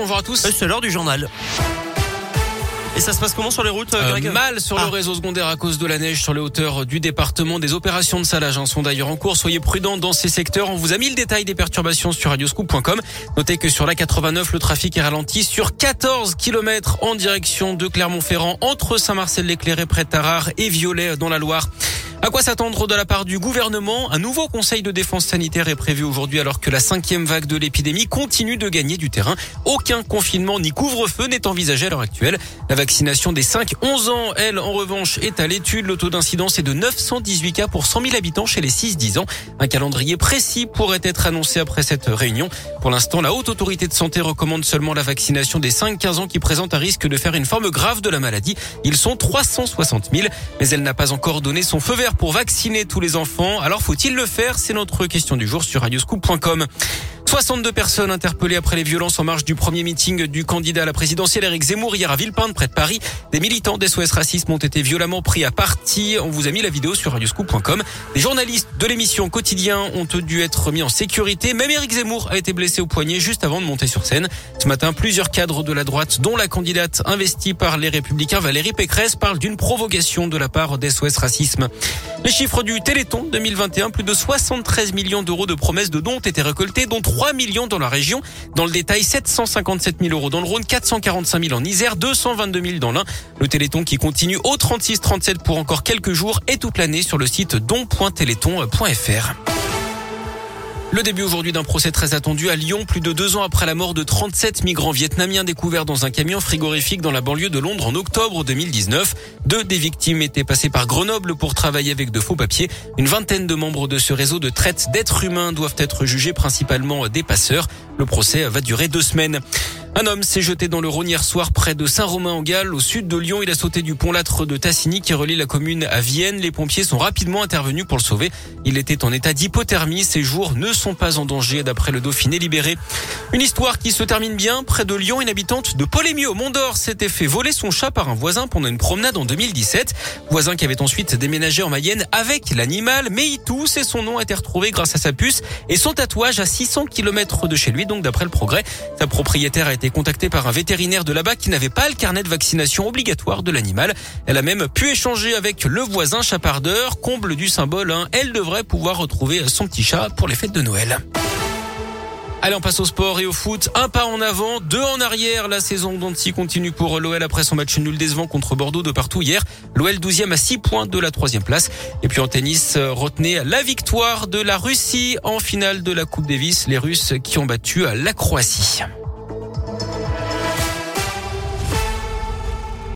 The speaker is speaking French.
Bonjour à tous. C'est l'heure du journal. Et ça se passe comment sur les routes, Euh, Greg mal sur Ah. le réseau secondaire à cause de la neige sur les hauteurs du département. Des opérations de salage sont d'ailleurs en cours. Soyez prudents dans ces secteurs. On vous a mis le détail des perturbations sur radioscoop.com. Notez que sur la 89, le trafic est ralenti sur 14 km en direction de Clermont-Ferrand entre Saint-Marcel-l'Éclairé près de Tarare et Violet dans la Loire. À quoi s'attendre de la part du gouvernement? Un nouveau conseil de défense sanitaire est prévu aujourd'hui alors que la cinquième vague de l'épidémie continue de gagner du terrain. Aucun confinement ni couvre-feu n'est envisagé à l'heure actuelle. La vaccination des 5-11 ans, elle, en revanche, est à l'étude. Le taux d'incidence est de 918 cas pour 100 000 habitants chez les 6-10 ans. Un calendrier précis pourrait être annoncé après cette réunion. Pour l'instant, la Haute Autorité de Santé recommande seulement la vaccination des 5-15 ans qui présentent un risque de faire une forme grave de la maladie. Ils sont 360 000, mais elle n'a pas encore donné son feu vert pour vacciner tous les enfants. Alors faut-il le faire? C'est notre question du jour sur radioscoop.com. 62 personnes interpellées après les violences en marge du premier meeting du candidat à la présidentielle Eric Zemmour hier à Villepinte près de Paris. Des militants d'SOS Racisme ont été violemment pris à partie. On vous a mis la vidéo sur radioscoop.com. Les journalistes de l'émission Quotidien ont dû être mis en sécurité. Même Eric Zemmour a été blessé au poignet juste avant de monter sur scène. Ce matin, plusieurs cadres de la droite, dont la candidate investie par les Républicains Valérie Pécresse, parlent d'une provocation de la part d'SOS Racisme. Les chiffres du Téléthon 2021, plus de 73 millions d'euros de promesses de dons ont été récoltés, dont 3 millions dans la région. Dans le détail, 757 000 euros dans le Rhône, 445 000 en Isère, 222 000 dans l'Ain. Le Téléthon qui continue au 36-37 pour encore quelques jours et toute l'année sur le site don.téléthon.fr. Le début aujourd'hui d'un procès très attendu à Lyon, plus de deux ans après la mort de 37 migrants vietnamiens découverts dans un camion frigorifique dans la banlieue de Londres en octobre 2019. Deux des victimes étaient passées par Grenoble pour travailler avec de faux papiers. Une vingtaine de membres de ce réseau de traite d'êtres humains doivent être jugés principalement des passeurs. Le procès va durer deux semaines. Un homme s'est jeté dans le Rhône hier soir près de Saint-Romain-en-Galles, au sud de Lyon. Il a sauté du pont Lâtre de Tassigny qui relie la commune à Vienne. Les pompiers sont rapidement intervenus pour le sauver. Il était en état d'hypothermie. Ses jours ne sont pas en danger d'après le Dauphiné libéré. Une histoire qui se termine bien. Près de Lyon, une habitante de Polémieux, au Mont d'Or, s'était fait voler son chat par un voisin pendant une promenade en 2017. Voisin qui avait ensuite déménagé en Mayenne avec l'animal. Mais il tousse et son nom a été retrouvé grâce à sa puce et son tatouage à 600 km de chez lui. Donc d'après le progrès, sa propriétaire a été contactée par un vétérinaire de là-bas qui n'avait pas le carnet de vaccination obligatoire de l'animal. Elle a même pu échanger avec le voisin chapardeur. Comble du symbole, hein. elle devrait pouvoir retrouver son petit chat pour les fêtes de Noël. Allez, on passe au sport et au foot. Un pas en avant, deux en arrière. La saison d'Anti continue pour l'OL après son match nul décevant contre Bordeaux de partout hier. L'OL 12e à 6 points de la troisième place. Et puis en tennis, retenez la victoire de la Russie en finale de la Coupe Davis. Les Russes qui ont battu la Croatie.